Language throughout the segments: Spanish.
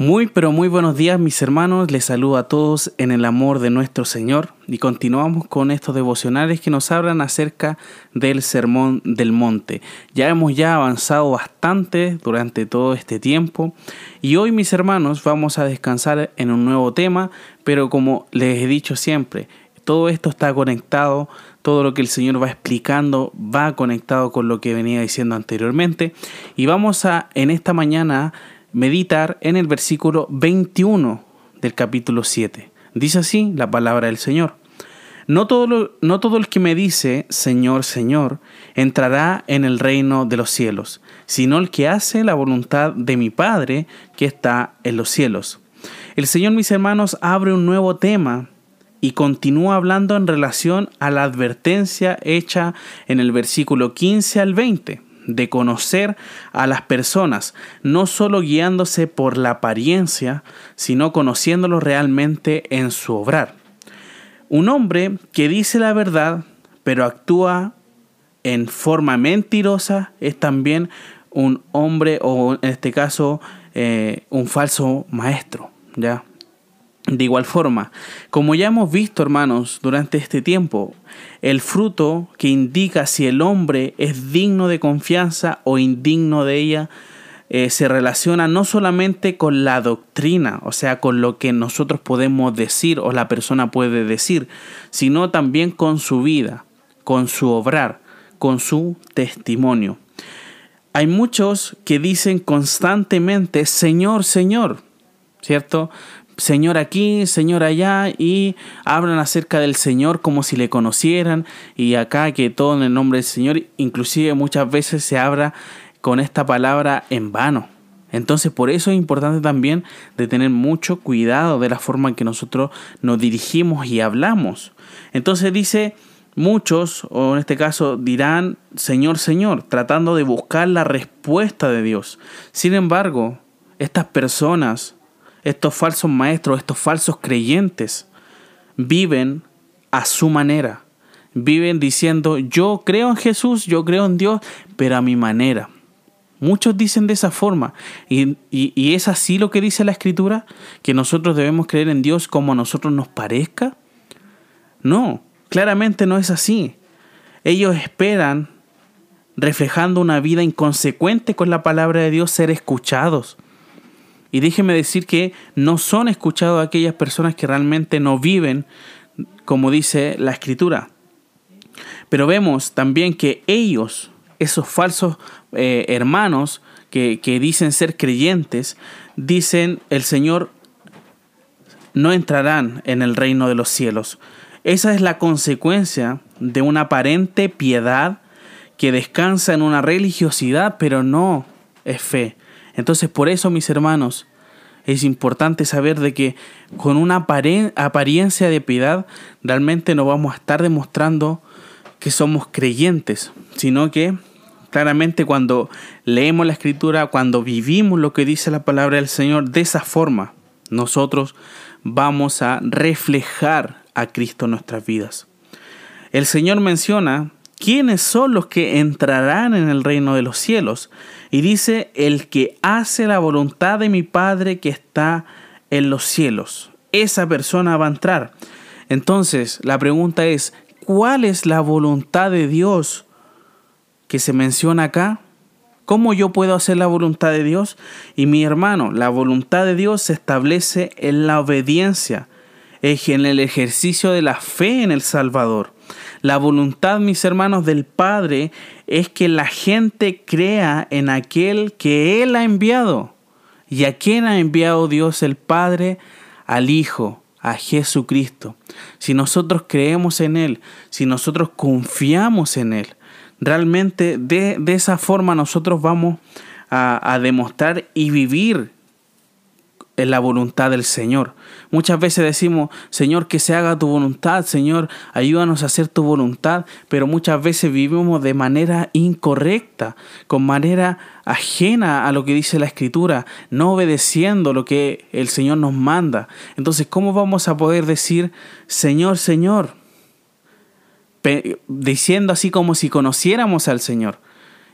Muy pero muy buenos días mis hermanos, les saludo a todos en el amor de nuestro Señor. Y continuamos con estos devocionales que nos hablan acerca del Sermón del Monte. Ya hemos ya avanzado bastante durante todo este tiempo. Y hoy mis hermanos vamos a descansar en un nuevo tema, pero como les he dicho siempre, todo esto está conectado, todo lo que el Señor va explicando va conectado con lo que venía diciendo anteriormente. Y vamos a en esta mañana meditar en el versículo 21 del capítulo 7. Dice así la palabra del Señor. No todo, no todo el que me dice, Señor, Señor, entrará en el reino de los cielos, sino el que hace la voluntad de mi Padre que está en los cielos. El Señor, mis hermanos, abre un nuevo tema y continúa hablando en relación a la advertencia hecha en el versículo 15 al 20 de conocer a las personas, no solo guiándose por la apariencia, sino conociéndolo realmente en su obrar. Un hombre que dice la verdad, pero actúa en forma mentirosa, es también un hombre o en este caso eh, un falso maestro, ¿ya? De igual forma, como ya hemos visto, hermanos, durante este tiempo, el fruto que indica si el hombre es digno de confianza o indigno de ella, eh, se relaciona no solamente con la doctrina, o sea, con lo que nosotros podemos decir o la persona puede decir, sino también con su vida, con su obrar, con su testimonio. Hay muchos que dicen constantemente, Señor, Señor, ¿cierto? Señor aquí, Señor allá, y hablan acerca del Señor como si le conocieran, y acá que todo en el nombre del Señor, inclusive muchas veces se habla con esta palabra en vano. Entonces por eso es importante también de tener mucho cuidado de la forma en que nosotros nos dirigimos y hablamos. Entonces dice, muchos, o en este caso dirán, Señor, Señor, tratando de buscar la respuesta de Dios. Sin embargo, estas personas estos falsos maestros, estos falsos creyentes, viven a su manera. Viven diciendo, yo creo en Jesús, yo creo en Dios, pero a mi manera. Muchos dicen de esa forma. Y, y, es así lo que dice la Escritura, que nosotros debemos creer en Dios como a nosotros nos parezca. No, claramente no es así. Ellos esperan, reflejando una vida inconsecuente con la palabra de Dios, ser escuchados y déjeme decir que no son escuchados aquellas personas que realmente no viven como dice la escritura. Pero vemos también que ellos, esos falsos eh, hermanos que, que dicen ser creyentes, dicen el Señor no entrarán en el reino de los cielos. Esa es la consecuencia de una aparente piedad que descansa en una religiosidad, pero no es fe. Entonces por eso, mis hermanos, es importante saber de que con una apariencia de piedad realmente no vamos a estar demostrando que somos creyentes, sino que claramente cuando leemos la escritura, cuando vivimos lo que dice la palabra del Señor de esa forma, nosotros vamos a reflejar a Cristo en nuestras vidas. El Señor menciona quiénes son los que entrarán en el reino de los cielos. Y dice, el que hace la voluntad de mi Padre que está en los cielos. Esa persona va a entrar. Entonces, la pregunta es, ¿cuál es la voluntad de Dios que se menciona acá? ¿Cómo yo puedo hacer la voluntad de Dios? Y mi hermano, la voluntad de Dios se establece en la obediencia, en el ejercicio de la fe en el Salvador. La voluntad, mis hermanos, del Padre es que la gente crea en aquel que Él ha enviado. ¿Y a quién ha enviado Dios el Padre? Al Hijo, a Jesucristo. Si nosotros creemos en Él, si nosotros confiamos en Él, realmente de, de esa forma nosotros vamos a, a demostrar y vivir en la voluntad del Señor. Muchas veces decimos, Señor, que se haga tu voluntad, Señor, ayúdanos a hacer tu voluntad, pero muchas veces vivimos de manera incorrecta, con manera ajena a lo que dice la Escritura, no obedeciendo lo que el Señor nos manda. Entonces, ¿cómo vamos a poder decir, Señor, Señor? diciendo así como si conociéramos al Señor.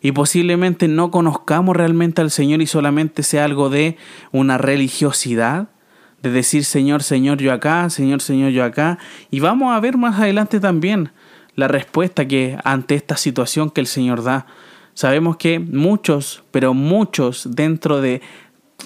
Y posiblemente no conozcamos realmente al Señor y solamente sea algo de una religiosidad, de decir Señor, Señor, yo acá, Señor, Señor, yo acá. Y vamos a ver más adelante también la respuesta que ante esta situación que el Señor da. Sabemos que muchos, pero muchos dentro de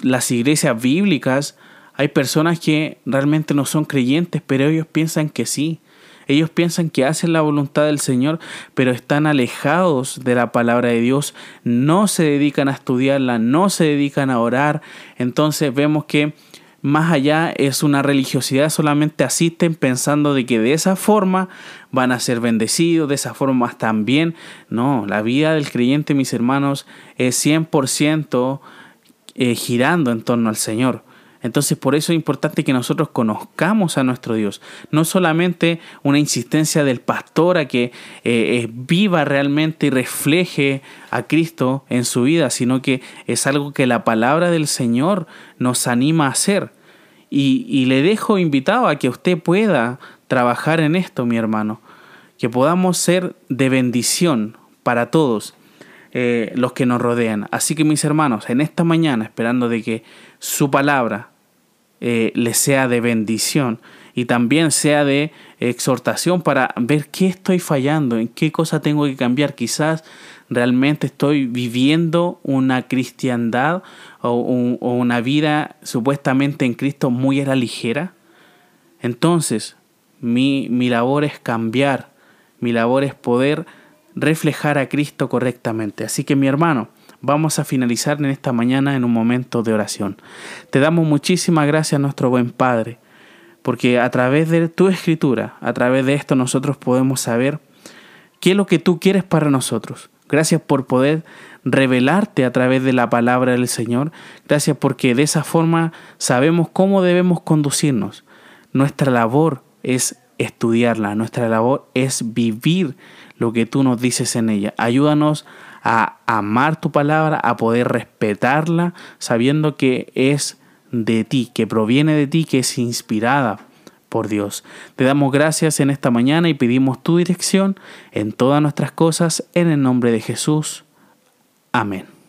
las iglesias bíblicas, hay personas que realmente no son creyentes, pero ellos piensan que sí. Ellos piensan que hacen la voluntad del Señor, pero están alejados de la palabra de Dios, no se dedican a estudiarla, no se dedican a orar. Entonces vemos que más allá es una religiosidad, solamente asisten pensando de que de esa forma van a ser bendecidos, de esa forma bien. No, la vida del creyente, mis hermanos, es 100% eh, girando en torno al Señor. Entonces por eso es importante que nosotros conozcamos a nuestro Dios. No solamente una insistencia del pastor a que eh, viva realmente y refleje a Cristo en su vida, sino que es algo que la palabra del Señor nos anima a hacer. Y, le dejo invitado a que usted pueda trabajar en esto, mi hermano. Que podamos ser de bendición para todos. Eh, los que nos rodean. Así que mis hermanos, en esta mañana, esperando de que su palabra eh, les sea de bendición y también sea de exhortación para ver qué estoy fallando, en qué cosa tengo que cambiar. Quizás realmente estoy viviendo una cristiandad o, o una vida supuestamente en Cristo muy a la ligera. Entonces, mi, mi labor es cambiar, mi labor es poder reflejar a Cristo correctamente. Así que mi hermano, vamos a finalizar en esta mañana en un momento de oración. Te damos muchísimas gracias nuestro buen Padre, porque a través de tu escritura, a través de esto nosotros podemos saber qué es lo que tú quieres para nosotros. Gracias por poder revelarte a través de la palabra del Señor. Gracias porque de esa forma sabemos cómo debemos conducirnos. Nuestra labor es estudiarla, nuestra labor es vivir lo que tú nos dices en ella. Ayúdanos a amar tu palabra, a poder respetarla, sabiendo que es de ti, que proviene de ti, que es inspirada por Dios. Te damos gracias en esta mañana y pedimos tu dirección en todas nuestras cosas en el nombre de Jesús. Amén.